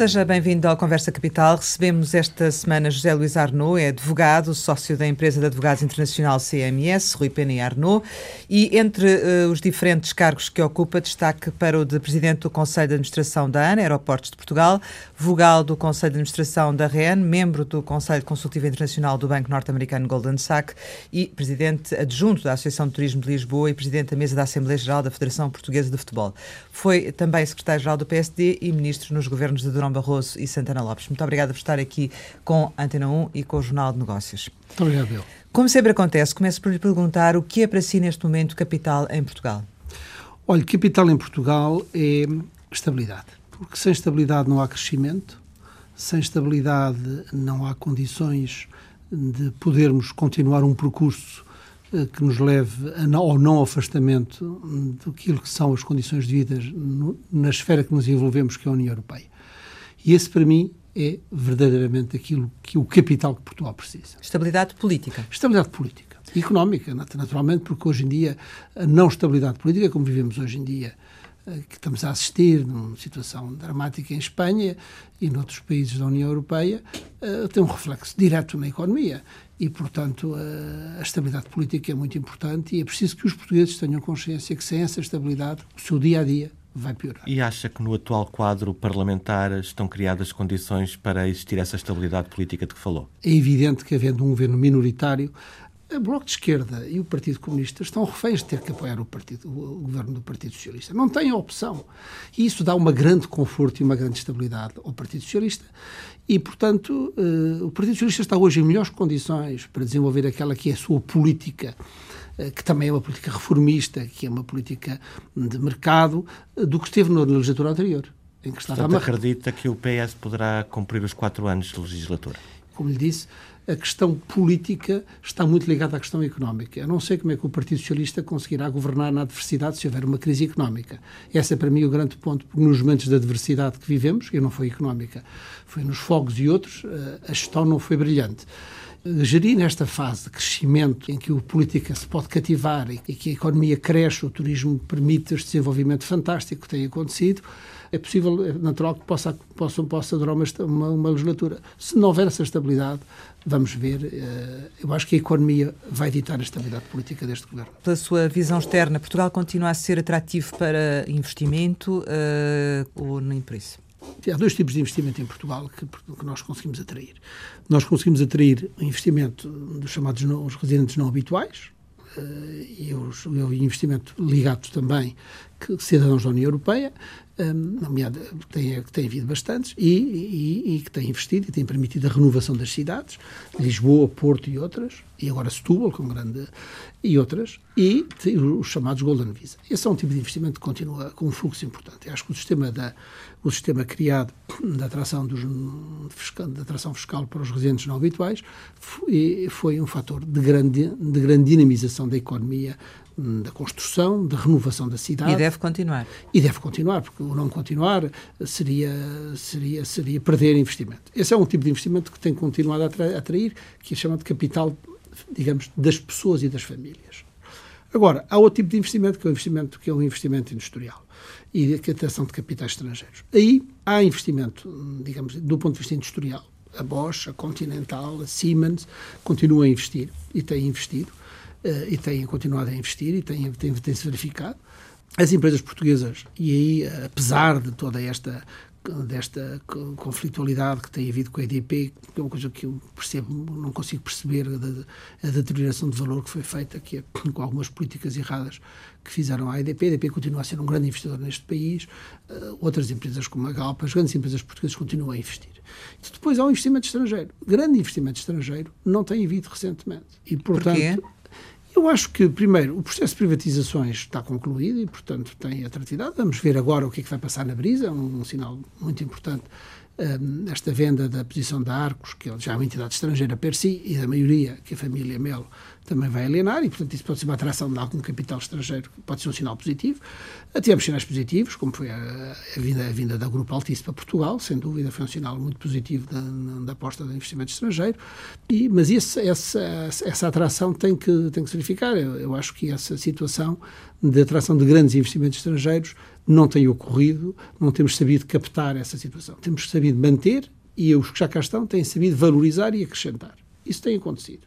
Seja bem-vindo ao Conversa Capital. Recebemos esta semana José Luís Arnaud, é advogado, sócio da empresa de advogados internacional CMS, Rui Pena e Arnaud, e entre uh, os diferentes cargos que ocupa, destaque para o de Presidente do Conselho de Administração da ANA, Aeroportos de Portugal, vogal do Conselho de Administração da REN, membro do Conselho Consultivo Internacional do Banco Norte-Americano Golden Sachs e Presidente adjunto da Associação de Turismo de Lisboa e Presidente da Mesa da Assembleia Geral da Federação Portuguesa de Futebol. Foi também Secretário-Geral do PSD e Ministro nos governos de Durão Barroso e Santana Lopes. Muito obrigada por estar aqui com Antena 1 e com o Jornal de Negócios. Muito obrigado, Bill. Como sempre acontece, começo por lhe perguntar o que é para si neste momento capital em Portugal? Olha, capital em Portugal é estabilidade. Porque sem estabilidade não há crescimento, sem estabilidade não há condições de podermos continuar um percurso eh, que nos leve ao não afastamento daquilo que são as condições de vida na esfera que nos envolvemos, que é a União Europeia. E esse, para mim, é verdadeiramente aquilo que o capital que Portugal precisa. Estabilidade política. Estabilidade política. E económica, naturalmente, porque hoje em dia a não estabilidade política, como vivemos hoje em dia, eh, que estamos a assistir numa situação dramática em Espanha e noutros países da União Europeia, eh, tem um reflexo direto na economia. E, portanto, eh, a estabilidade política é muito importante e é preciso que os portugueses tenham consciência que sem essa estabilidade, o seu dia a dia vai piorar. E acha que no atual quadro parlamentar estão criadas condições para existir essa estabilidade política de que falou? É evidente que, havendo um governo minoritário, o Bloco de Esquerda e o Partido Comunista estão reféns de ter que apoiar o, partido, o governo do Partido Socialista. Não têm opção. E isso dá uma grande conforto e uma grande estabilidade ao Partido Socialista. E, portanto, uh, o Partido Socialista está hoje em melhores condições para desenvolver aquela que é a sua política eh, que também é uma política reformista, que é uma política de mercado, eh, do que esteve na legislatura anterior. Em que estava Portanto, acredita que o PS poderá cumprir os quatro anos de legislatura? Como lhe disse, a questão política está muito ligada à questão económica. Eu não sei como é que o Partido Socialista conseguirá governar na adversidade se houver uma crise económica. Esse é para mim o grande ponto, porque nos momentos da adversidade que vivemos, e não foi económica, foi nos fogos e outros, eh, a gestão não foi brilhante gerir nesta fase de crescimento em que o política se pode cativar e que a economia cresce, o turismo permite este desenvolvimento fantástico que tem acontecido, é possível, é natural que possa, possa, possa durar uma, uma, uma legislatura. Se não houver essa estabilidade, vamos ver. Eh, eu acho que a economia vai ditar a estabilidade política deste governo. Pela sua visão externa, Portugal continua a ser atrativo para investimento uh, ou nem por isso? Há dois tipos de investimento em Portugal que, que nós conseguimos atrair. Nós conseguimos atrair o investimento dos chamados não, os residentes não habituais, uh, e o investimento ligado também que cidadãos da União Europeia, nomeada, tem, tem havido bastantes, e, e, e, que tem investido e tem permitido a renovação das cidades, Lisboa, Porto e outras, e agora Setúbal, com grande, e outras, e os chamados Golden Visa. Esse é um tipo de investimento que continua com um fluxo importante. Eu acho que o sistema, da, o sistema criado da atração, dos, da atração fiscal para os residentes não habituais foi, foi um fator de grande, de grande dinamização da economia da construção, da renovação da cidade. E deve continuar. E deve continuar, porque o não continuar seria, seria, seria perder investimento. Esse é um tipo de investimento que tem continuado a atrair, que é chamado de capital, digamos, das pessoas e das famílias. Agora, há outro tipo de investimento, que é o investimento, que é o investimento industrial e a captação de capitais estrangeiros. Aí há investimento, digamos, do ponto de vista industrial. A Bosch, a Continental, a Siemens continuam a investir e têm investido e têm continuado a investir e têm, têm, têm se verificado. As empresas portuguesas, e aí, eh, apesar de toda esta desta conflitualidade que tem havido com a EDP, que é uma coisa que eu percebo, não consigo perceber a, a deterioração de valor que foi feita, que é com algumas políticas erradas que fizeram à EDP. A EDP continua a ser um grande investidor neste país, uh, outras empresas como a Galp, as grandes empresas portuguesas continuam a investir. Depois há um investimento estrangeiro. Grande investimento estrangeiro não tem havido recentemente. E, portanto? Eu acho que, primeiro, o processo de privatizações está concluído e, portanto, tem atratividade. Vamos ver agora o que é que vai passar na Brisa, um, um sinal muito importante. Esta venda da posição da Arcos, que é já é uma entidade estrangeira per si, e da maioria, que a família Melo também vai alienar, e, portanto, isso pode ser uma atração de algum capital estrangeiro, pode ser um sinal positivo. Tivemos sinais positivos, como foi a, a, vinda, a vinda da Grupo Altice para Portugal, sem dúvida, foi um sinal muito positivo da, da aposta de investimento estrangeiro, e, mas esse, essa, essa atração tem que, tem que se verificar. Eu, eu acho que essa situação de atração de grandes investimentos estrangeiros não tem ocorrido, não temos sabido captar essa situação. Temos sabido manter e os que já cá estão têm sabido valorizar e acrescentar. Isso tem acontecido.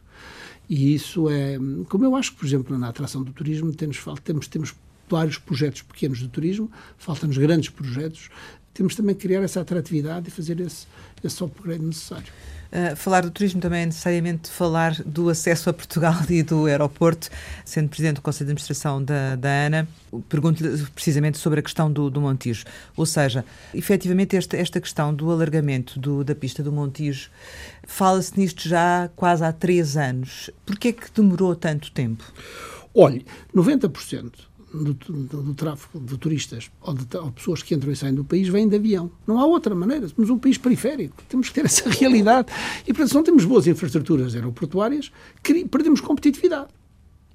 E isso é, como eu acho que, por exemplo, na atração do turismo temos, temos, temos vários projetos pequenos de turismo, faltam-nos grandes projetos, temos também que criar essa atratividade e fazer esse, esse upgrade necessário. Uh, falar do turismo também é necessariamente falar do acesso a Portugal e do aeroporto. Sendo Presidente do Conselho de Administração da, da ANA, pergunto-lhe precisamente sobre a questão do, do Montijo. Ou seja, efetivamente esta, esta questão do alargamento do, da pista do Montijo, fala-se nisto já quase há três anos. Porquê é que demorou tanto tempo? Olhe, 90% do, do, do, tráfego de turistas ou de ou pessoas que entram e saem do país vêm de avião. Não há outra maneira. Somos um país periférico. Temos que ter essa realidade. E, portanto, se não temos boas infraestruturas aeroportuárias, perdemos competitividade.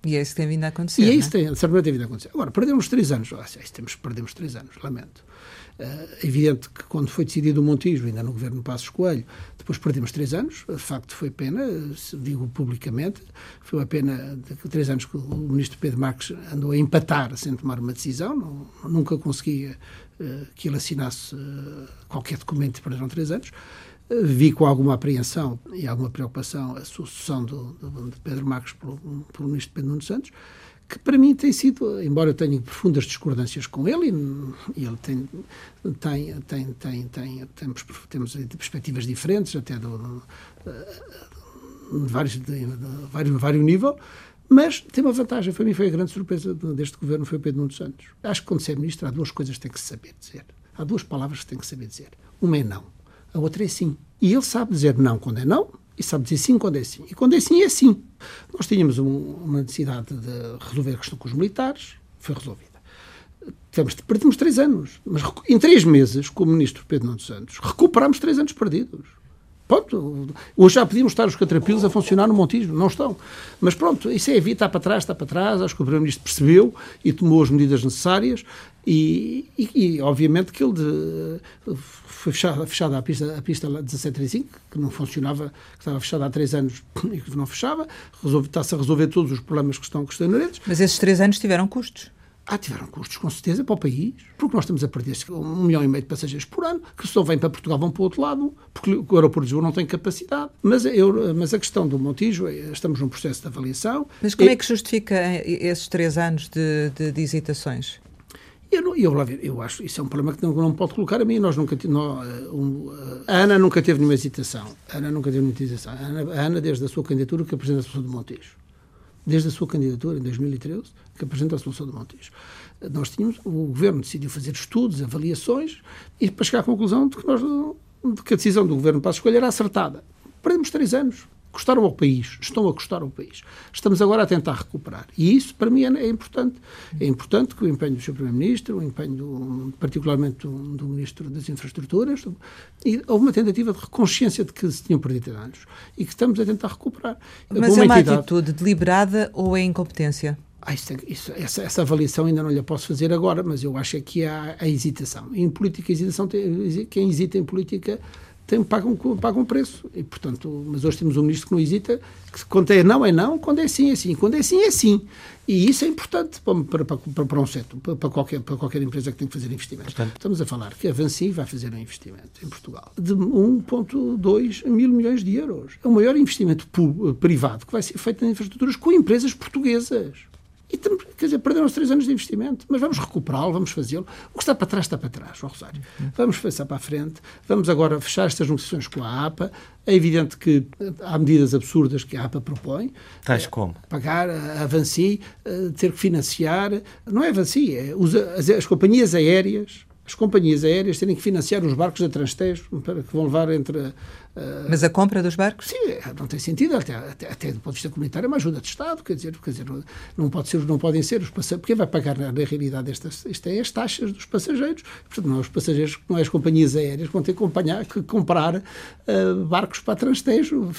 E é isso que tem vindo a acontecer. E é isso tem, certamente tem vindo a acontecer. Agora, perdemos três anos. Ah, temos, perdemos três anos, lamento. É evidente que quando foi decidido o Montijo, ainda no governo Passos Coelho, depois perdemos três anos, de facto foi pena, digo publicamente, foi uma pena de três anos que o ministro Pedro Marques andou a empatar sem tomar uma decisão, não, nunca conseguia que ele assinasse qualquer documento perderam três anos. Vi com alguma apreensão e alguma preocupação a sucessão do, do, de Pedro Marques pelo, pelo ministro Pedro Nuno Santos, que para mim tem sido, embora eu tenha profundas discordâncias com ele, e ele tem, tem, tem, tem, tem temos, temos perspectivas diferentes, até do, de, vários, de, vários, vários nível, mas tem uma vantagem, para mim foi a grande surpresa deste governo, foi o Pedro Nuno Santos. Acho que quando se é ministro há duas coisas que tem que saber dizer. Há duas palavras que tem que saber dizer. Uma é não, a outra é sim. E ele sabe dizer não quando é não e sabe dizer sim quando é sim. E quando é sim, é sim. Nós tínhamos um, uma necessidade de resolver a questão com os militares, foi resolvida. Tivemos, perdemos três anos, mas em três meses, com o ministro Pedro Nuno Santos, recuperámos três anos perdidos. Pronto, hoje já podíamos estar os catrapilos a funcionar no Montijo, não estão. Mas pronto, isso é vida, está para trás, está para trás. Acho que o Primeiro-Ministro percebeu e tomou as medidas necessárias e, e, e obviamente que ele de, foi fechada, fechada a pista, a pista 1735, que não funcionava, que estava fechada há três anos e que não fechava. Está-se a resolver todos os problemas que estão, que estão inerentes. Mas esses três anos tiveram custos? Ah, tiveram custos, com certeza, para o país, porque nós estamos a perder um milhão e meio de passageiros por ano, que não vêm para Portugal vão para o outro lado, porque o aeroporto de Lisboa não tem capacidade. Mas, eu, mas a questão do Montijo, é, estamos num processo de avaliação. Mas como é, é que justifica esses três anos de, de, de hesitações? Eu, eu, eu acho isso é um problema que não, não pode colocar a mim. Nós nunca nós, eh, um, eh, a Ana nunca teve nenhuma hesitação. A Ana nunca teve nenhuma hesitação. A Ana, a Ana desde a sua candidatura, que apresenta a solução do Montijo. Desde a sua candidatura, em 2013, que apresenta a solução do Montijo nós tínhamos, o governo decidiu fazer estudos, avaliações, e para chegar à conclusão de que, nós, de que a decisão do governo para escolher era acertada. Perdemos três anos. Custaram ao país, estão a custar ao país. Estamos agora a tentar recuperar. E isso, para mim, é, é importante. É importante que o empenho do Sr. Primeiro-Ministro, o empenho, do, particularmente, do, do, Ministro das Infraestruturas, e houve uma tentativa de consciência de que se tinham perdido anos e que estamos a tentar recuperar. Mas é uma entidade... atitude deliberada ou é incompetência? Ah, isso, isso, essa, essa, avaliação ainda não lhe posso fazer agora, mas eu acho que há a hesitação. Em política, a hesitação tem, quem hesita em política tem, paga, um, paga um preço. E, portanto, mas hoje temos um ministro que não hesita, que quando é não, é não, quando é sim, é sim, quando é sim, é sim. E isso é importante para, para, para, para um setor, para, qualquer, para qualquer empresa que tem que fazer investimentos. Portanto, Estamos a falar que a Vansi vai fazer um investimento em Portugal de 1,2 mil milhões de euros. É o maior investimento privado que vai ser feito em infraestruturas com empresas portuguesas. E temos, quer dizer, perderam os três anos de investimento, mas vamos recuperá-lo, vamos fazê-lo. O que está para trás está para trás, o Rosário. Vamos passar para a frente, vamos agora fechar estas negociações com a APA. É evidente que há medidas absurdas que a APA propõe. Tais como? Pagar a Avanci, eh, ter que financiar. Não é Avanci, é as, as companhias aéreas as companhias aéreas terem que financiar os barcos da Transtejo que vão levar entre Uh, Mas a compra dos barcos? Sim, não tem sentido, até, até, até do ponto de vista comunitário, é uma ajuda de Estado, quer dizer, quer dizer não, pode ser, não podem ser os passageiros, porque vai pagar na, na realidade estas, estas é as taxas dos passageiros, portanto não é os passageiros, não é as companhias aéreas que vão ter que, acompanhar, que comprar uh, barcos para Transtejo,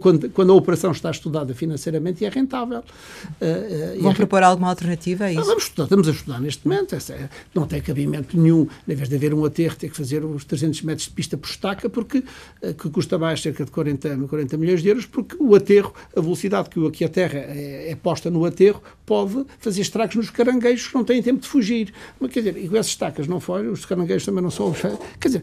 quando, quando, a operação está estudada financeiramente e é rentável. Uh, vão é, propor alguma alternativa a isso? vamos estudar, estamos a estudar neste momento, é, não tem cabimento nenhum em vez de haver um aterro, ter que fazer os 300 metros de pista por estaca, porque uh, que custa mais cerca de 40, 40 milhões de euros, porque o aterro, a velocidade que, que a terra é, é posta no aterro, pode fazer estragos nos caranguejos que não têm tempo de fugir. Mas, quer dizer, e com essas estacas não fogem, os caranguejos também não são. Quer dizer,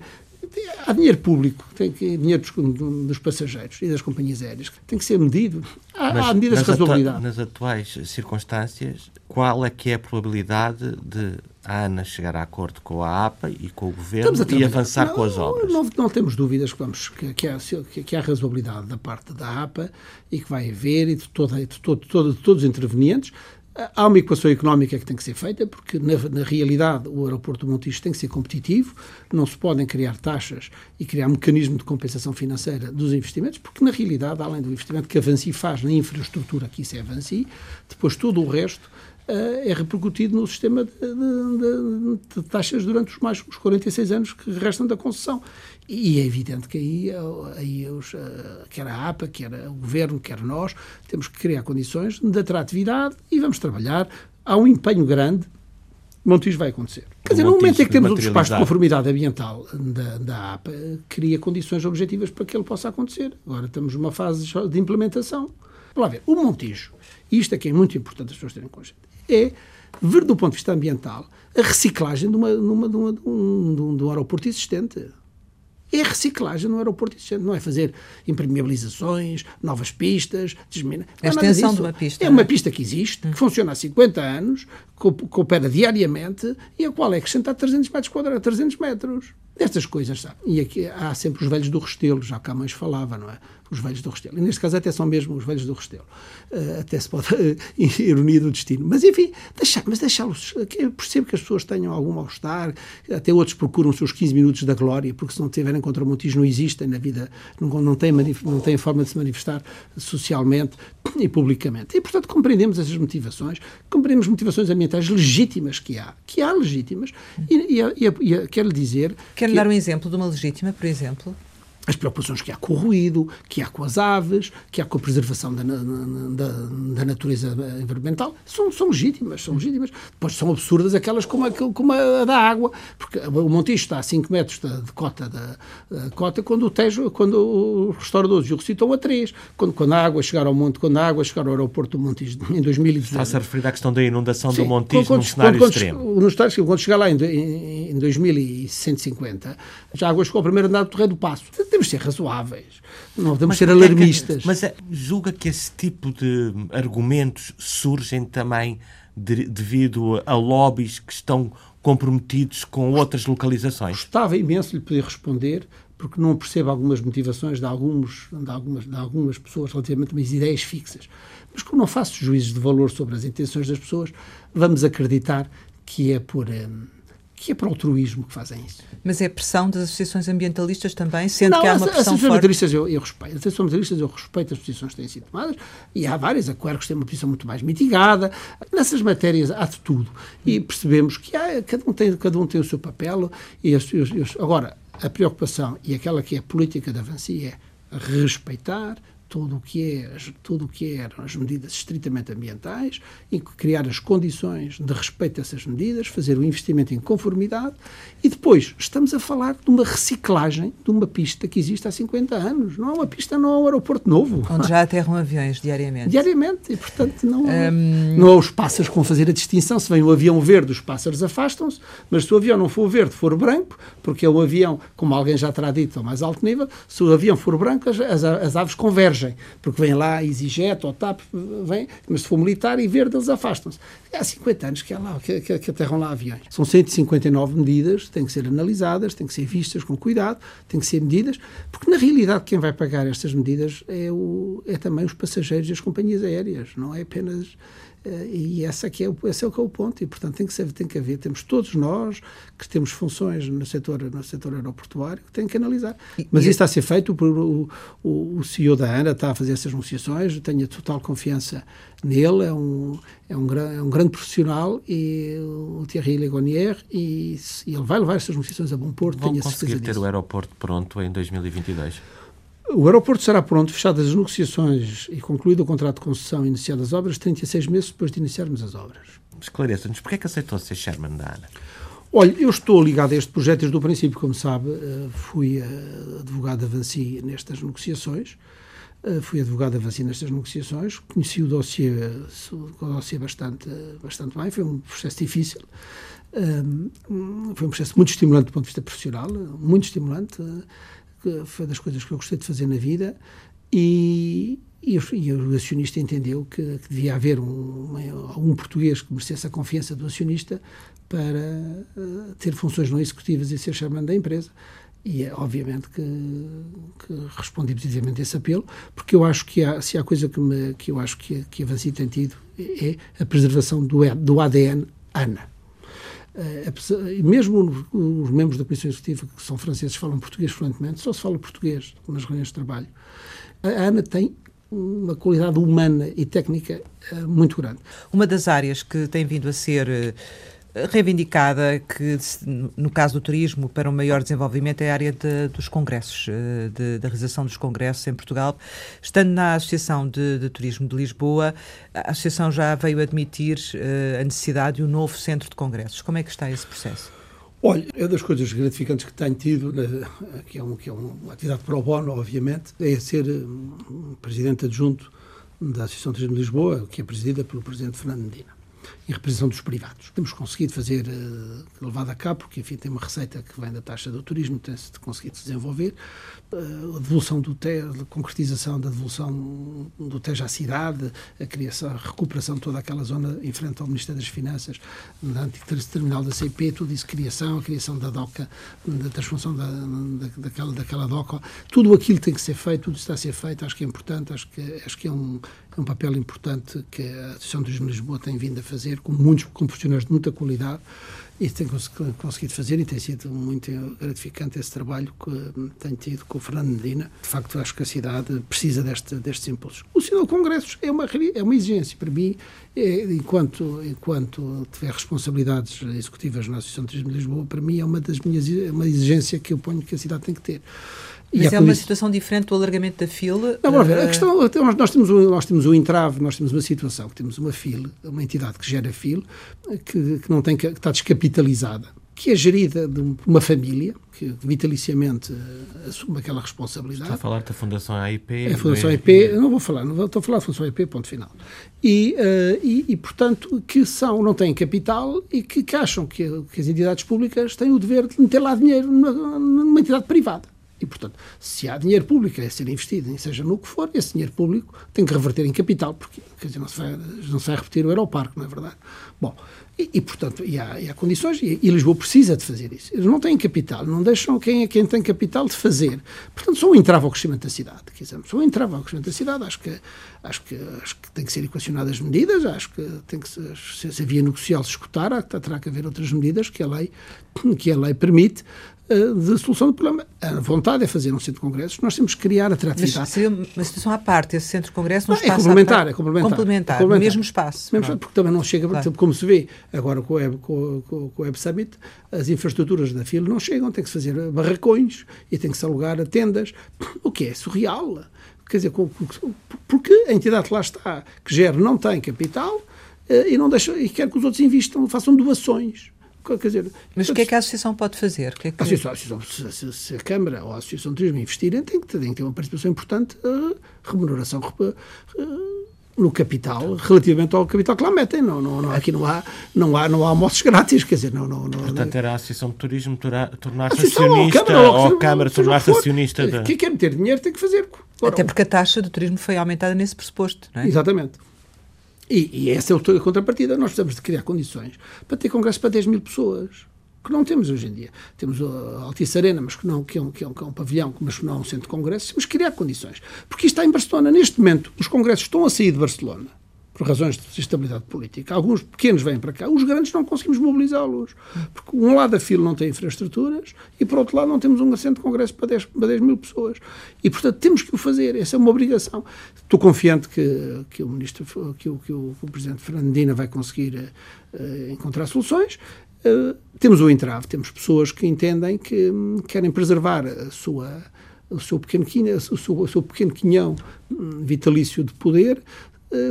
há dinheiro público, tem que, dinheiro dos, dos, passageiros e das companhias aéreas, tem que ser medido. Há, Mas, há medidas de razoabilidade. nas atuais circunstâncias, qual é que é a probabilidade de a ANA chegar a acordo com a APA e com o Governo e avançar não, com as obras? Não, não, temos dúvidas que, vamos, que, que, há, que, há razoabilidade da parte da APA e que vai haver e de, toda, de, todo, todo, de todos os intervenientes. Há uma equação económica que tem que ser feita, porque na, na, realidade o aeroporto de Montijo tem que ser competitivo, não se podem criar taxas e criar um mecanismo de compensação financeira dos investimentos, porque na realidade, além do investimento que a Avanci faz na infraestrutura, que isso é Avanci, depois todo o resto é repercutido no sistema de, de, de, de, taxas durante os mais os 46 anos que restam da concessão. E é evidente que aí, aí os, uh, quer a APA, quer o Governo, quer nós, temos que criar condições de atratividade e vamos trabalhar. Há um empenho grande, Montijo vai acontecer. Quer dizer, no momento em que temos o despacho de conformidade ambiental da, da APA, cria condições objetivas para que ele possa acontecer. Agora estamos numa fase de implementação. Vamos lá ver, o Montijo, isto é que é muito importante as pessoas terem consciência, é ver do ponto de vista ambiental a reciclagem de, uma, numa, de, uma, de, um, de um aeroporto existente é reciclagem no aeroporto existente, não é fazer impermeabilizações, novas pistas, desmina. É a extensão de uma pista. É uma pista que existe, que funciona há 50 anos, que opera diariamente e a qual é acrescentar 300 metros quadrados, 300 metros. Destas coisas, sabe? E aqui há sempre os velhos do Restelo, já cá a mães falava, não é? Os velhos do Restelo. E neste caso até são mesmo os velhos do Restelo. Uh, até se pode. Uh, ironia do destino. Mas enfim, deixar, mas deixá-los. Eu percebo que as pessoas tenham algum mal-estar, até outros procuram os seus 15 minutos da glória, porque se não tiverem contra Montijo não existem na vida, não, não, têm, não têm forma de se manifestar socialmente e publicamente. E portanto compreendemos essas motivações, compreendemos motivações ambientais legítimas que há, que há legítimas, e, e, e, e quero lhe dizer. Quer-me dar um exemplo de uma legítima, por exemplo? As preocupações que há com o ruído, que há com as aves, que há com a preservação da, da, da natureza environmental, são, são legítimas, são legítimas. Depois são absurdas aquelas como a, como a da água, porque o Montijo está a 5 metros de, de cota da cota quando o Tejo, quando os restauradores o recitam a 3. Quando, quando a água chegar ao monte, quando a água chegar ao aeroporto do Montijo em 2019. Está-se a referir à questão da inundação Sim, do Montijo quando, num cenário quando, extremo. Cenário, quando chegar lá em, em, em 2150, já a água chegou ao primeiro andar do Torreio do Passo temos de ser razoáveis, não podemos ser alarmistas. É que, mas é, julga que esse tipo de argumentos surgem também de, devido a lobbies que estão comprometidos com outras localizações? Gostava imenso de lhe poder responder, porque não percebo algumas motivações de, alguns, de, algumas, de algumas pessoas relativamente a umas ideias fixas. Mas como não faço juízes de valor sobre as intenções das pessoas, vamos acreditar que é por. Hum, que é para o altruísmo que fazem isso. Mas é pressão das associações ambientalistas também, sendo não, que há uma pressão as associações ambientalistas eu, eu, respeito. As associações ambientalistas eu respeito as posições que têm sido tomadas e há várias. A Quercus tem uma posição muito mais mitigada. Nessas matérias há de tudo. E percebemos que há, cada, um tem, cada um tem o seu papel. E as, as, agora, a preocupação e aquela que é a política da avancia é respeitar, tudo o que é tudo o que eram as medidas estritamente ambientais e criar as condições de respeito a essas medidas, fazer o investimento em conformidade e depois estamos a falar de uma reciclagem de uma pista que existe há 50 anos. Não é uma pista, não é um aeroporto novo. Onde já aterram aviões diariamente. Diariamente e portanto não um... não há os pássaros que vão fazer a distinção. Se vem o avião verde, os pássaros afastam-se, mas se o avião não for verde, for branco, porque é um avião, como alguém já terá dito, ao mais alto nível, se o avião for branco, as, as aves convergem porque vem lá EasyJet ou TAP, vem, mas se for militar e verde eles afastam-se. Há 50 anos que, há lá, que, que, que aterram lá aviões. São 159 medidas, têm que ser analisadas, têm que ser vistas com cuidado, têm que ser medidas, porque na realidade quem vai pagar estas medidas é, o, é também os passageiros e as companhias aéreas, não é apenas e essa aqui é o, esse é o que é o ponto e portanto tem que ser, tem que haver temos todos nós que temos funções no setor no setor aeroportuário que tem que analisar mas isso está a ser feito por o, o, o CEO da ANA está a fazer essas negociações tenho total confiança nele é um é um, é um grande profissional e o Thierry Legonier e, e ele vai levar essas negociações a bom porto Vão conseguir ter disso. o aeroporto pronto em 2022 o aeroporto será pronto, fechadas as negociações e concluído o contrato de concessão e iniciadas as obras, 36 meses depois de iniciarmos as obras. Esclareça-nos, porquê é que aceitou ser chairman da ANA? Olha, eu estou ligado a este projeto desde o princípio, como sabe, fui advogado avanci nestas negociações, fui advogado avanci nestas negociações, conheci o dossiê, o dossiê bastante, bastante bem, foi um processo difícil, foi um processo muito estimulante do ponto de vista profissional, muito estimulante, foi das coisas que eu gostei de fazer na vida e, e, e o acionista entendeu que, que devia haver um, um, português que merecesse a confiança do acionista para uh, ter funções não executivas e ser chamado da empresa. E é obviamente que, que respondi positivamente a esse apelo, porque eu acho que há, se há coisa que, me, que eu acho que, que a Vansi tem tido é a preservação do, do ADN ANA. Uh, mesmo os membros da Comissão Executiva que são franceses falam português fluentemente, só se fala português nas reuniões de trabalho. A ANA tem uma qualidade humana e técnica uh, muito grande. Uma das áreas que tem vindo a ser uh, reivindicada, que no caso do turismo, para um maior desenvolvimento, é a área de, dos congressos, uh, de, da realização dos congressos em Portugal. Estando na Associação de, de Turismo de Lisboa, a Associação já veio admitir a necessidade de um novo centro de congressos. Como é que está esse processo? Olha, é das coisas gratificantes que tenho tido, né, que, é um, que é uma atividade pro bono, obviamente, é ser um, presidente adjunto da Associação de Turismo de Lisboa, que é presidida pelo presidente Fernando Medina em representação dos privados. Temos conseguido fazer, uh, levado a cabo, porque enfim tem uma receita que vem da taxa do turismo, tem-se conseguido desenvolver, a devolução do TEJ, a concretização da devolução do TEJ à cidade, a criação, a recuperação de toda aquela zona em frente ao Ministério das Finanças, na antiga terminal da CP, tudo isso, criação, a criação da DOCA, da transformação da, da, daquela, daquela DOCA, tudo aquilo tem que ser feito, tudo está a ser feito, acho que é importante, acho que, acho que é um, é um papel importante que a Associação de de Lisboa tem vindo a fazer, com muitos com profissionais de muita qualidade, e tem conseguido fazer e tem sido muito gratificante esse trabalho que hum, tenho tido com o Fernando Medina. De facto, acho que a cidade precisa deste, destes impulsos. O Sinal de Congressos é uma, é uma exigência para mim, é, enquanto, enquanto tiver responsabilidades executivas na Associação de Turismo de Lisboa, para mim é uma das minhas é uma exigência que eu ponho que a cidade tem que ter. Mas é uma situação diferente do alargamento da fila? Não, vamos ver, a eh, questão, nós, temos, nós temos um entrave, nós temos uma situação, que temos uma fila, uma entidade que gera fila, que, que, não tem, que está descapitalizada, que é gerida de uma família, que vitaliciamente eh, assume aquela responsabilidade. Está a falar da Fundação AIP? É a Fundação AIP, não vou falar, não vou, estou a falar da Fundação AIP, ponto final. E, uh, e, e, portanto, que são, não têm capital e que, que acham que, que, as entidades públicas têm o dever de meter lá dinheiro numa, numa entidade privada. E, portanto, se há dinheiro público a ser investido, seja no que for, esse dinheiro público tem que reverter em capital, porque quer dizer, não, se vai, não se vai repetir o Aeroparque, não é verdade? Bom, e, e portanto, e há, e há condições, e, e, Lisboa precisa de fazer isso. Eles não têm capital, não deixam quem, é quem tem capital de fazer. Portanto, só um entrave ao crescimento da cidade. Quer dizer, só um entrave ao crescimento da cidade. Acho que, acho que, acho que tem que ser equacionadas medidas, acho que tem que se, se a via negocial se escutar, terá que haver outras medidas que a lei, que a lei permite, eh, de solução do problema. A vontade é fazer um centro de congressos, nós temos que criar atratividade. Mas seria uma situação à parte, esse centro de congressos não, não é complementar, é complementar, complementar, complementar, no mesmo espaço. Mesmo, porque também não chega, claro. como se vê agora com o, Web, com, com, com o Web Summit, as infraestruturas da fila não chegam, tem que se fazer barracões e tem que se alugar tendas, o que é surreal. Quer dizer, porque a entidade que lá está, que gera, não tem capital eh, e, não deixa, e quer que os outros invistam, façam doações. Quer dizer, Mas o que é que a Associação pode fazer? Que é que... a, associação, se, se, a Câmara ou a Associação de Turismo investirem, tem que, tem que ter uma participação importante, uh, remuneração uh, no capital, relativamente ao capital que lá metem. Não, não, não, aqui não há, não, há, não há almoços grátis, quer dizer, não. não, não Portanto, era a Associação de Turismo tornar-se acionista, ou a Câmara, ou a Câmara tornar-se acionista. Da... Quem quer meter dinheiro tem que fazer. Até porque a taxa do turismo foi aumentada nesse pressuposto, não é? Exatamente. E, e essa é a contrapartida. Nós precisamos de criar condições para ter congresso para 10 mil pessoas, que não temos hoje em dia. Temos a Altice Arena, mas que, não, que, é um, que, é um, que é um pavilhão, mas que não é um centro de congressos. Temos que criar condições. Porque isto está em Barcelona. Neste momento, os congressos estão a sair de Barcelona por razões de estabilidade política. Alguns pequenos vêm para cá, os grandes não conseguimos mobilizá-los. Porque um lado da fila não tem infraestruturas e, por outro lado, não temos um assento de congresso para 10, para 10 mil pessoas. E, portanto, temos que o fazer. Essa é uma obrigação. Estou confiante que, que, o, ministro, que, o, que o, que o Presidente Fernandina vai conseguir uh, encontrar soluções. Uh, temos o entrave, temos pessoas que entendem que um, querem preservar a sua o seu pequeno, o seu, o seu pequeno quinhão hum, vitalício de poder,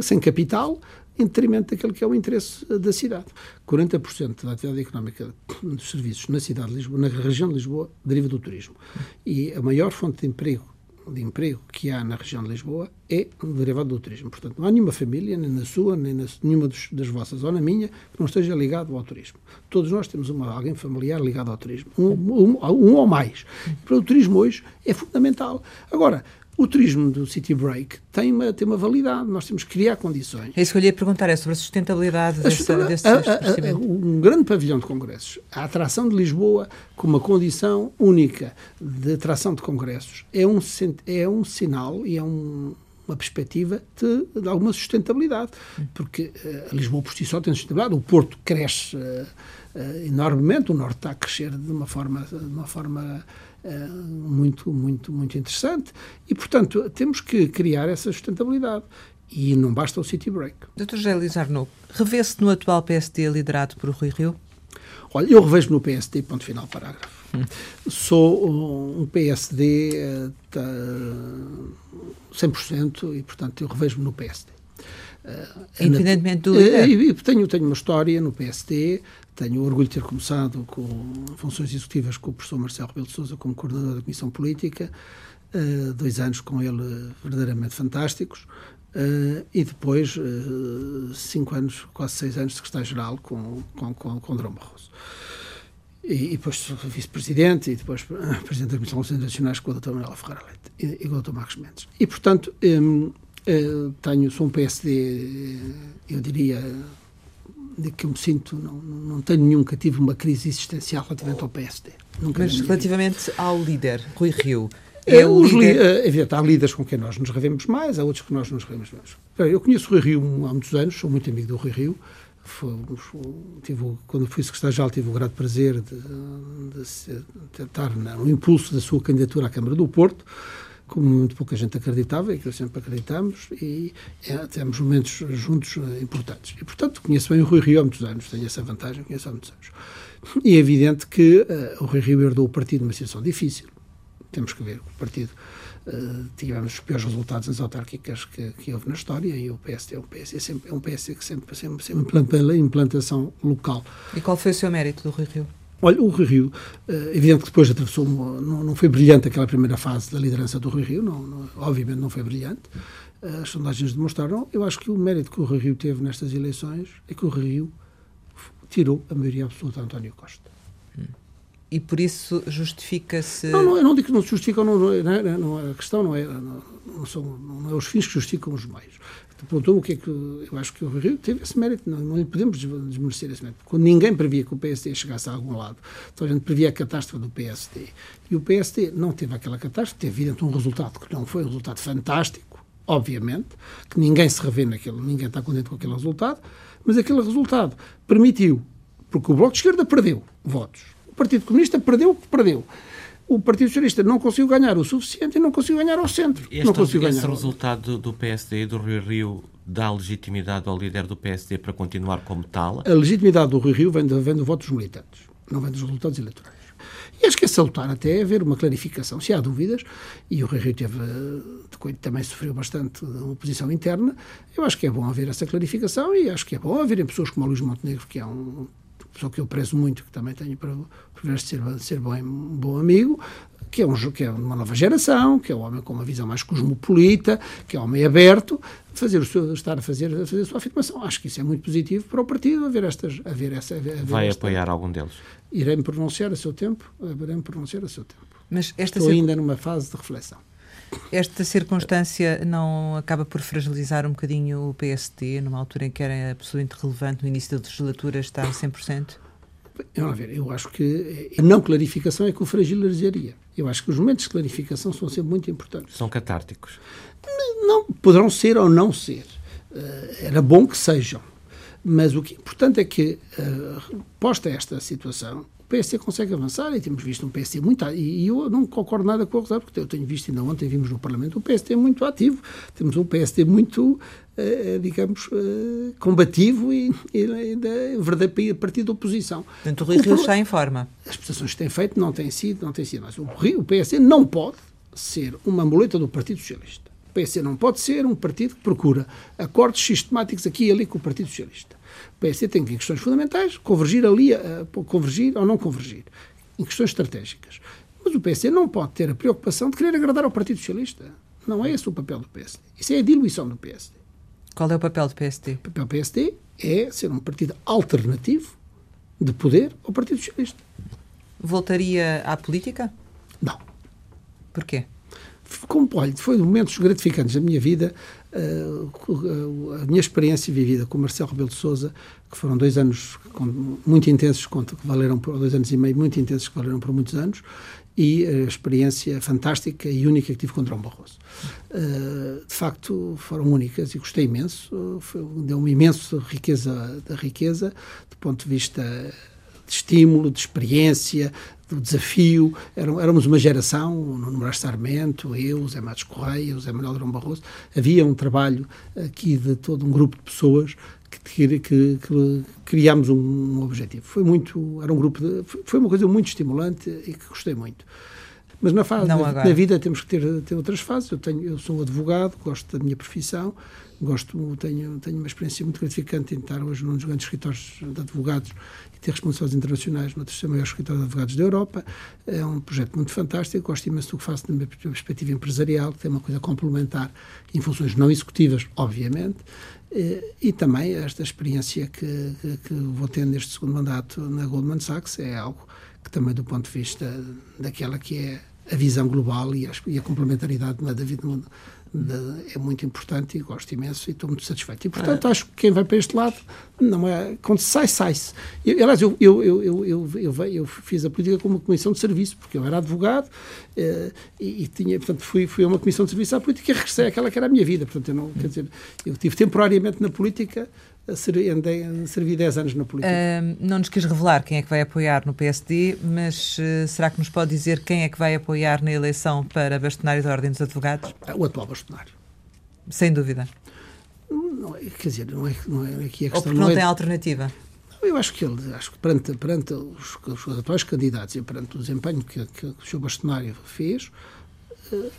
sem capital, em detrimento daquele que é o interesse da cidade. 40% da atividade económica dos serviços na cidade de Lisboa, na região de Lisboa, deriva do turismo. E a maior fonte de emprego de emprego que há na região de Lisboa é derivado do turismo. Portanto, não há nenhuma família, nem na sua, nem na nenhuma dos, das vossas, ou na minha, que não esteja ligado ao turismo. Todos nós temos uma, alguém familiar ligado ao turismo, um, um, um ou mais. Para o turismo hoje é fundamental. Agora, o turismo do City Break tem uma, tem uma validade, nós temos que criar condições. É isso que eu lhe ia perguntar, é sobre a sustentabilidade a desse a, a, Um grande pavilhão de congressos, a atração de Lisboa como uma condição única de atração de congressos, é um, é um sinal e é um, uma perspectiva de, de, alguma sustentabilidade, porque uh, Lisboa por si só tem sustentabilidade, o Porto cresce uh, enormemente, o Norte está a crescer de uma forma, de uma forma eh, muito, muito, muito interessante. E, portanto, temos que criar essa sustentabilidade. E não basta o city break. Dr. José Luís Arnaud, revê-se no atual PSD liderado por Rui Rio? Olha, eu revejo no PSD, ponto final, parágrafo. Hum. Sou um PSD uh, 100% e, portanto, eu revejo-me no PSD. Uh, Independentemente do líder? Uh, tenho, tenho uma história no PSD, tenho o orgulho de ter começado com funções executivas com o professor Marcelo Rebelo de Sousa como coordenador da Comissão Política, uh, dois anos com ele verdadeiramente fantásticos, uh, e depois uh, cinco anos, quase seis anos de secretário-geral com, com, com, com Drão Barroso. E, e depois vice-presidente e depois presidente da Comissão Relações Internacionais com o Dr. Manuel Ferreira Leite e, e com o Dr. Marcos Mendes. E, portanto, um, tenho, sou um PSD, eu diria, de que eu me sinto, não, não tenho nunca tive uma crise existencial relativamente ao PSD. Nunca Mas relativamente vida. ao líder, Rui Rio, é, é o líder... Evidente, há líderes com quem nós nos revemos mais, há outros que nós nos revemos menos. Eu conheço o Rui Rio há muitos anos, sou muito amigo do Rui Rio. tive, quando fui secretário-geral tive o grande prazer de, de, de estar no impulso da sua candidatura à Câmara do Porto como muito pouca gente acreditava e que sempre acreditamos e é, temos momentos juntos eh, importantes. E, portanto, conheço bem o Rui Rio há muitos anos, tenho essa vantagem, conheço há muitos anos. E é evidente que uh, o Rui Rio herdou o partido numa situação difícil. Temos que ver o partido uh, tivemos os piores resultados nas autárquicas que, que houve na história e o PSD é um PSD, sempre, é um PSD que sempre, sempre, sempre implanta implantação local. E qual foi o seu mérito do Rui Rio? Olha, o Rui Rio, é evidente que depois atravessou, não, não foi brilhante aquela primeira fase da liderança do Rui Rio, não, não, obviamente não foi brilhante. As sondagens demonstraram. Eu acho que o mérito que o Rui Rio teve nestas eleições é que o Rui Rio tirou a maioria absoluta a António Costa. E por isso justifica-se. Não, não, eu não digo que não se justificam, não, não, não, a questão não é, não, não, são, não é os fins que justificam os meios perguntou o que é que. Eu acho que o Rio teve esse mérito, não, não lhe podemos desmerecer esse mérito. Quando ninguém previa que o PSD chegasse a algum lado, então a gente previa a catástrofe do PSD. E o PSD não teve aquela catástrofe, teve evidente um resultado que não foi um resultado fantástico, obviamente, que ninguém se revê naquele, ninguém está contente com aquele resultado, mas aquele resultado permitiu, porque o Bloco de Esquerda perdeu votos, o Partido Comunista perdeu o que perdeu o Partido Socialista não conseguiu ganhar o suficiente e não conseguiu ganhar ao centro. Este, não conseguiu esse ganhar. resultado do PSD e do Rio Rio dá legitimidade ao líder do PSD para continuar como tal? A legitimidade do Rio Rio vem, de, vem do voto dos militantes, não vem dos resultados eleitorais. E acho que é salutar até haver uma clarificação, se há dúvidas, e o Rio Rio teve, também sofreu bastante oposição interna, eu acho que é bom haver essa clarificação e acho que é bom haverem pessoas como o Luís Montenegro, que é um pessoa que eu prezo muito, que também tenho para o privilégio de ser, ser bom, bom amigo, que é, um, que é uma nova geração, que é um homem com uma visão mais cosmopolita, que é um homem aberto, fazer o seu, estar a fazer, a fazer a sua afirmação. Acho que isso é muito positivo para o partido, haver estas... Haver essa, haver Vai esta, apoiar algum deles? Irei-me pronunciar a seu tempo, irei-me pronunciar a seu tempo. Mas esta Estou ainda numa fase de reflexão. Esta circunstância não acaba por fragilizar um bocadinho o PSD, numa altura em que era absolutamente relevante, no início da legislatura, estar 100%? Eu, ver, eu acho que a não clarificação é que o fragilizaria. Eu acho que os momentos de clarificação são sempre muito importantes. São catárticos? Não, poderão ser ou não ser. Uh, era bom que sejam. Mas o que é importante é que, uh, posta esta situação, PSD consegue avançar e temos visto um PSD muito e eu não concordo nada com o resultado, porque eu tenho visto ainda ontem vimos no Parlamento um PSD muito ativo, temos um PSD muito, eh, digamos, eh, combativo e, e, e verdadeiro partido da oposição. Portanto, o Rui Rio está em forma. As prestações que têm feito não têm sido, não têm sido mais. O, Rio, o PSD não pode ser uma muleta do Partido Socialista. O PSD não pode ser um partido que procura acordos sistemáticos aqui e ali com o Partido Socialista. O PSD tem que, em questões fundamentais, convergir ali, uh, convergir ou não convergir, em questões estratégicas. Mas o PSD não pode ter a preocupação de querer agradar ao Partido Socialista. Não é esse o papel do PSD. Isso é a diluição do PSD. Qual é o papel do PSD? O papel do PSD é ser um partido alternativo de poder ao Partido Socialista. Voltaria à política? Não. Porquê? Como, olha, foi momentos gratificantes da minha vida, uh, a minha experiência vivida com Marcelo Rebelo de Sousa, que foram dois anos muito intensos, que valeram por dois anos e meio muito intensos, que valeram por muitos anos, e a experiência fantástica e única que tive com João Barroso. Uh, de facto, foram únicas e gostei imenso. Deu-me imenso riqueza da riqueza, do ponto de vista de estímulo, de experiência, do desafio. éramos uma geração, o Nuno Moraes Sarmento, eu, o Zé Matos Correia, o Zé Manuel Drão Barroso. Havia um trabalho aqui de todo um grupo de pessoas que, que, que criámos um, um, objetivo. Foi muito, era um grupo, de, foi uma coisa muito estimulante e que gostei muito. Mas na fase da vida temos que ter, ter outras fases. Eu tenho, eu sou advogado, gosto da minha profissão, gosto, tenho, tenho uma experiência muito gratificante em estar hoje num dos grandes escritórios de advogados ter responsáveis internacionais no terceiro maior escritório de advogados da Europa. É um projeto muito fantástico, gosto imenso do que faço da minha perspectiva empresarial, que tem uma coisa complementar em funções não executivas, obviamente, eh, e também esta experiência que, que, vou ter neste segundo mandato na Goldman Sachs é algo que também do ponto de vista daquela que é a visão global e a complementaridade da vida de, é muito importante e gosto imenso e estou muito satisfeito. E, portanto, acho que quem vai para este lado, não é, quando sai, sai-se. Aliás, eu, eu, eu, eu, eu, eu, fiz a política como uma comissão de serviço, porque eu era advogado eh, e, e, tinha, portanto, fui, fui a uma comissão de serviço à política e regressei àquela que era a minha vida. Portanto, eu não, quer dizer, eu tive temporariamente na política servi 10 anos na política. Uh, não nos quis revelar quem é que vai apoiar no PSD, mas uh, será que nos pode dizer quem é que vai apoiar na eleição para bastonário da Ordem dos Advogados? O atual bastonário. Sem dúvida. Não é, quer dizer, não é, não é aqui a questão. Ou porque não, não é, tem alternativa? Eu acho que ele, acho que perante, perante os, os atuais candidatos e perante o desempenho que, que, que o seu bastonário fez, uh,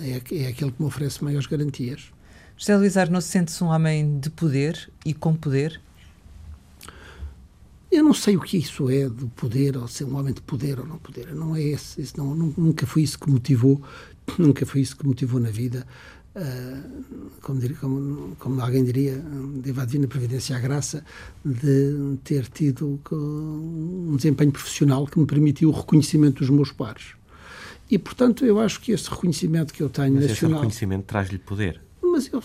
é, é aquele que me oferece maiores garantias. José Luís Arnaud sente-se um homem de poder e com poder? Eu não sei o que isso é do poder, ou ser um homem de poder ou não poder. Não é esse, isso não, nunca foi isso que motivou, nunca foi isso que motivou na vida. Uh, como, diria, como, como, alguém diria, devo a divina previdência à graça de ter tido um desempenho profissional que me permitiu o reconhecimento dos meus pares. E, portanto, eu acho que esse reconhecimento que eu tenho Mas nacional... esse reconhecimento traz-lhe poder? Mas o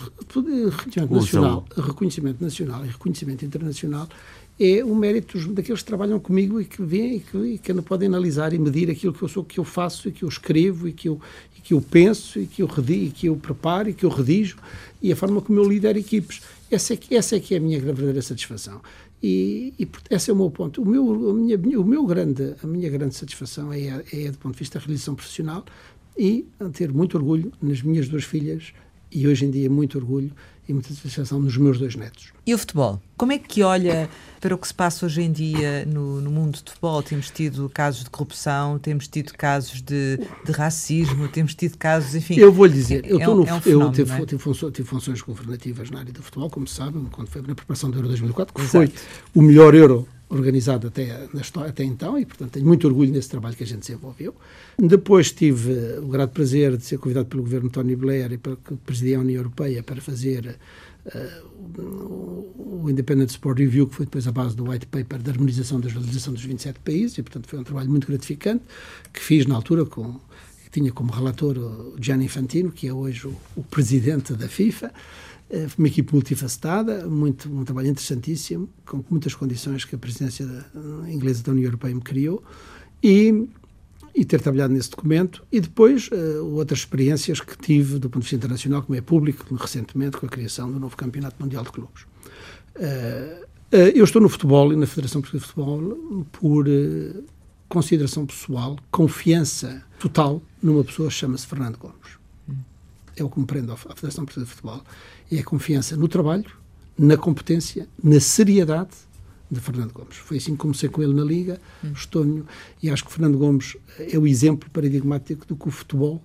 reconhecimento nacional, reconhecimento nacional e reconhecimento internacional é o mérito daqueles que trabalham comigo e que veem e que, e que podem analisar e medir aquilo que eu sou, que eu faço e que eu escrevo e que eu, e que eu penso e que eu redigo, e que eu preparo e que eu redijo e a forma como eu lidero equipes. Essa é, essa é que é a minha verdadeira satisfação. E, e esse é o meu ponto. O meu, a minha, o meu grande, a minha grande satisfação é, é do ponto de vista da realização profissional e ter muito orgulho nas minhas duas filhas e hoje em dia muito orgulho e muita satisfação nos meus dois netos. E o futebol? Como é que olha para o que se passa hoje em dia no, no mundo do futebol? Temos tido casos de corrupção, temos tido casos de, de racismo, temos tido casos, enfim. Eu vou lhe dizer, eu, é no, é um eu tive, é? tive, funções, tive, funções governativas na área do futebol, como sabem, quando foi na preparação do Euro 2004, que Exato. foi o melhor Euro organizado até, história, até então, e portanto tenho muito orgulho nesse trabalho que a gente desenvolveu. Depois tive o grande prazer de ser convidado pelo governo Tony Blair e para presidir a União Europeia para fazer uh, o, Independent Sport Review, que foi depois a base do white paper da harmonização da legislação dos 27 países, e portanto foi um trabalho muito gratificante, que fiz na altura com que tinha como relator o Gianni Infantino, que é hoje o, o presidente da FIFA, uma equipe multifacetada, muito, um trabalho interessantíssimo, com muitas condições que a presidência da, eh, inglesa da União Europeia me criou, e, e ter trabalhado nesse documento, e depois uh, outras experiências que tive do ponto de vista internacional, como é público, recentemente, com a criação do novo Campeonato Mundial de Clubes. Uh, uh, eu estou no futebol e na Federação Portuguesa de Futebol por consideração pessoal, confiança total numa pessoa que chama-se Fernando Gomes. É o que me prende à Federação Portuguesa de Futebol é a confiança no trabalho, na competência, na seriedade de Fernando Gomes. Foi assim que comecei com ele na Liga, hum. estou e acho que Fernando Gomes é o exemplo paradigmático do que o futebol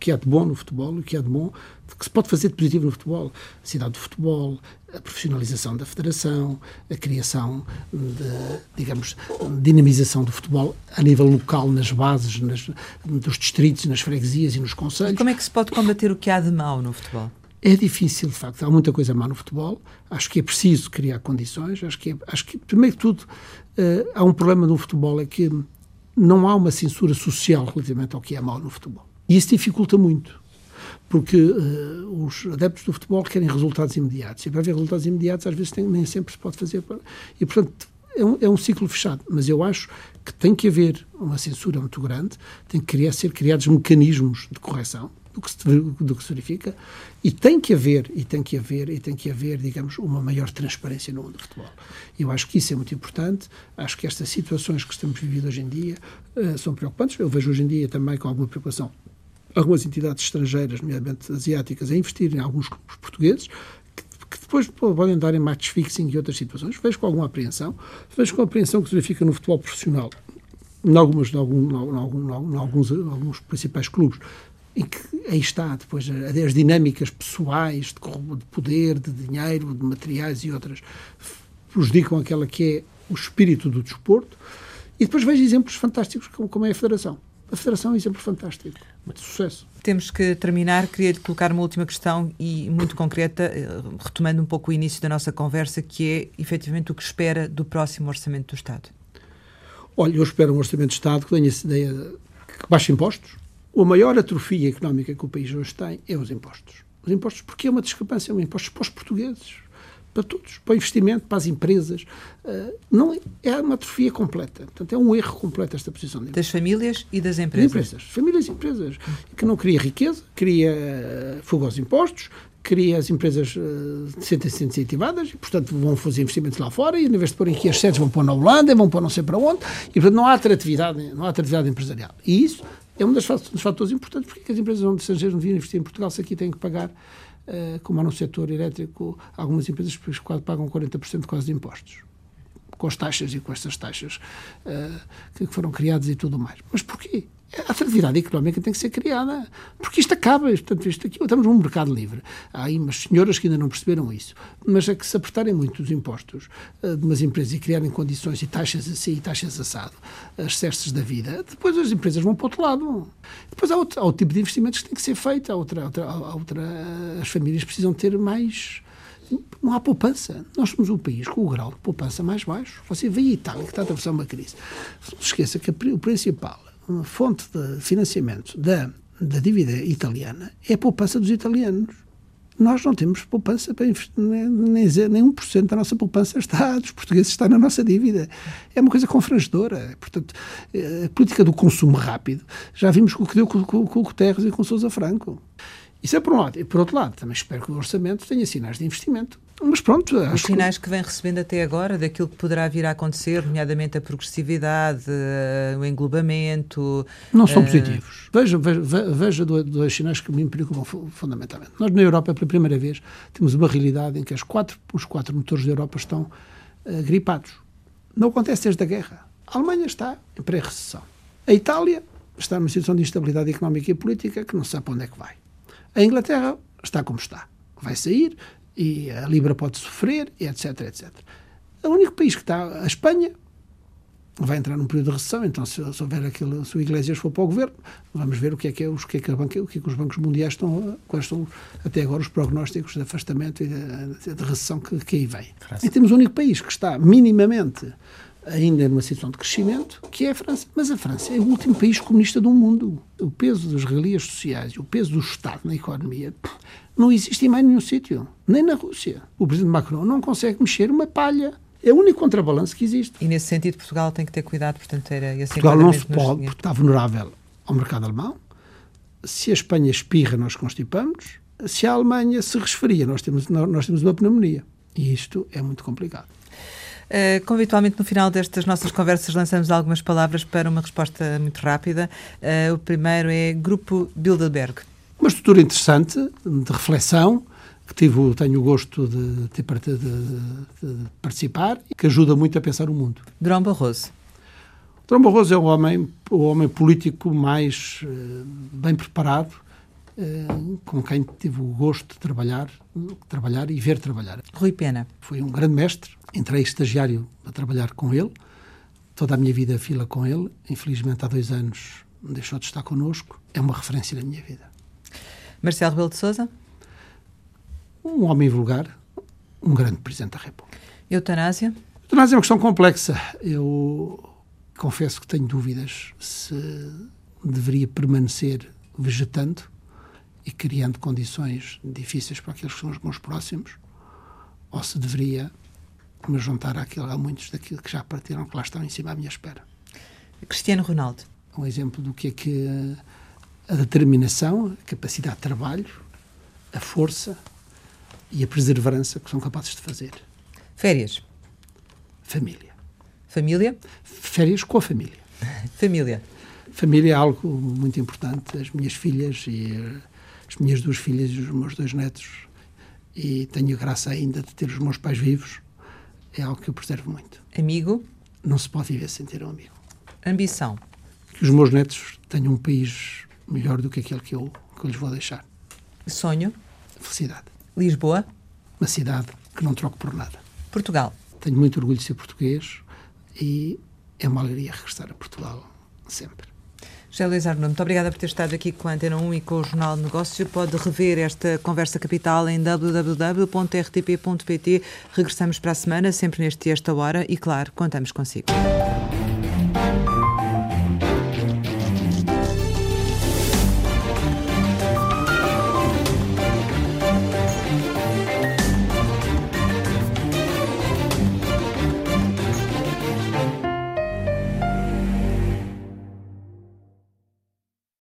que há de bom no futebol, o que há de bom, que se pode fazer de positivo no futebol. A cidade do futebol, a profissionalização da federação, a criação de, digamos, dinamização do futebol a nível local, nas bases, nas, dos distritos, nas freguesias e nos conselhos. Como é que se pode combater o que há de mau no futebol? É difícil, de facto. Há muita coisa má no futebol. Acho que é preciso criar condições. Acho que, é, acho que primeiro de tudo, uh, há um problema no futebol, é que não há uma censura social relativamente ao que é mau no futebol. E isso dificulta muito. Porque uh, os adeptos do futebol querem resultados imediatos. E para haver resultados imediatos, às vezes tem, nem sempre se pode fazer. E, portanto, é um, é um, ciclo fechado. Mas eu acho que tem que haver uma censura muito grande, tem que criar, ser criados mecanismos de correção do que, se, do que se verifica e tem que haver e tem que haver e tem que haver digamos uma maior transparência no mundo do futebol eu acho que isso é muito importante acho que estas situações que estamos vivendo hoje em dia uh, são preocupantes eu vejo hoje em dia também com alguma preocupação algumas entidades estrangeiras nomeadamente asiáticas a investir em alguns clubes portugueses que depois podem dar em match fixing e outras situações. Vejo com alguma apreensão. Vejo com a apreensão que se verifica no futebol profissional, em, algumas, em, algum, em, algum, em alguns, alguns principais clubes, em que aí está depois as dinâmicas pessoais de, de poder, de dinheiro, de materiais e outras prejudicam aquela que é o espírito do desporto. E depois vejo exemplos fantásticos como, é a Federação. A Federação é um exemplo fantástico de sucesso. Temos que terminar. Queria-lhe colocar uma última questão e muito concreta, eh, retomando um pouco o início da nossa conversa, que é efetivamente o que espera do próximo Orçamento do Estado. Olha, eu espero um Orçamento do Estado que tenha essa ideia que baixe impostos, a maior atrofia económica que o país hoje tem é os impostos. Os impostos, porque é uma discrepância, é impostos para os portugueses, para todos, para o investimento, para as empresas. Uh, não é, é uma atrofia completa. Portanto, é um erro completo esta posição. Das famílias e das empresas. Das empresas. Famílias e empresas. Que não cria riqueza, cria uh, fuga aos impostos, cria as empresas uh, sentem-se incentivadas e, portanto, vão fazer investimentos lá fora e, em vez de pôr aqui as sedes, vão pôr na Holanda, vão pôr não sei para onde, e, portanto, não há atratividade, não há atratividade empresarial. E isso é um dos fatores importantes porque as empresas onde estrangeiros não deviam investir em Portugal se aqui têm que pagar, uh, como há no setor elétrico, algumas empresas quase pagam 40% quase de impostos com as taxas e com estas taxas uh, que foram criadas e tudo mais. Mas porquê? A atividade económica tem que ser criada, porque isto acaba, portanto, isto aqui, estamos num mercado livre. Há aí umas senhoras que ainda não perceberam isso, mas é que se apertarem muito os impostos uh, de umas empresas e criarem condições e taxas assim e taxas assado, as cestas da vida, depois as empresas vão para outro lado. Depois há outro, há outro tipo de investimentos que tem que ser feito, há outra, outra, há outra, as famílias precisam ter mais não há poupança. Nós somos um país com o grau de poupança mais baixo. Você vê a Itália, que está a atravessar uma crise. Não se esqueça que o principal fonte de financiamento da, da dívida italiana é a poupança dos italianos. Nós não temos poupança para investir, nem, nem 1% da nossa poupança está, dos portugueses está na nossa dívida. É uma coisa confrangedora. Portanto, eh, a política do consumo rápido, já vimos o que deu com, com, com o Guterres e com o Sousa Franco. Isso é por um lado. E por outro lado, também espero que o orçamento tenha sinais de investimento. Mas pronto, Os sinais que... que vem recebendo até agora, daquilo que poderá vir a acontecer, nomeadamente a progressividade, uh, o englobamento. Não são uh... positivos. Veja, veja, veja dois, dois, sinais que me preocupam fundamentalmente. Nós, na Europa, pela primeira vez, temos uma realidade em que as quatro, os quatro motores da Europa estão uh, gripados. Não acontece desde a guerra. A Alemanha está em pré-recessão. A Itália está numa situação de instabilidade económica e política que não sabe para onde é que vai. A Inglaterra está como está. Vai sair e a Libra pode sofrer, etc, etc. O único país que está, a Espanha, vai entrar num período de recessão, então se, se houver aquilo, se o Iglesias for para o governo, vamos ver o que é que, é, os, que, é que, banca, o que, é que os bancos mundiais estão, quais são até agora os prognósticos de afastamento e de, de recessão que, que aí vem. E temos o único país que está minimamente ainda numa situação de crescimento, que é a França. Mas a França é o último país comunista do mundo. O peso das regalias sociais, o peso do Estado na economia, não existe em mais nenhum sítio, nem na Rússia. O presidente Macron não consegue mexer uma palha. É o único contrabalanço que existe. E nesse sentido, Portugal tem que ter cuidado, portanto, era esse Portugal não se pode, porque está vulnerável ao mercado alemão. Se a Espanha espirra, nós constipamos. Se a Alemanha se resfria, nós temos, nós temos uma pneumonia. E isto é muito complicado. Uh, como habitualmente no final destas nossas conversas lançamos algumas palavras para uma resposta muito rápida. Uh, o primeiro é Grupo Bilderberg. Uma estrutura interessante, de reflexão, que tive, tenho o gosto de, de, de, de participar e que ajuda muito a pensar o mundo. Durão Barroso. Durão Barroso é o homem, o homem político mais uh, bem preparado com quem tive o gosto de trabalhar, trabalhar e ver trabalhar. Rui Pena. Foi um grande mestre, entrei estagiário a trabalhar com ele, toda a minha vida fila com ele, infelizmente há dois anos deixou de estar connosco, é uma referência na minha vida. Marcelo Rebelo de Sousa? Um homem vulgar, um grande Presidente da República. Eutanásia? Eutanásia é uma questão complexa. Eu confesso que tenho dúvidas se deveria permanecer vegetando e criando condições difíceis para aqueles que são os meus próximos, ou se deveria me juntar àquilo, a muitos daquilo que já partiram, que lá estão em cima à minha espera. Cristiano Ronaldo. Um exemplo do que é que a determinação, a capacidade de trabalho, a força e a perseverança que são capazes de fazer. Férias. Família. Família? Férias com a família. família. Família é algo muito importante. As minhas filhas e as minhas duas filhas e os meus dois netos. E tenho a graça ainda de ter os meus pais vivos. É algo que eu preservo muito. Amigo? Não se pode viver sem ter um amigo. Ambição? Que os meus netos tenham um país melhor do que aquele que eu, que eu lhes vou deixar. Sonho? Felicidade. Lisboa? Uma cidade que não troco por nada. Portugal? Tenho muito orgulho de ser português e é uma alegria regressar a Portugal sempre. José Luís Arno, muito obrigada por ter estado aqui com a Antena 1 e com o Jornal de Negócio. Pode rever esta conversa capital em www.rtp.pt. Regressamos para a semana, sempre neste esta hora, e claro, contamos consigo.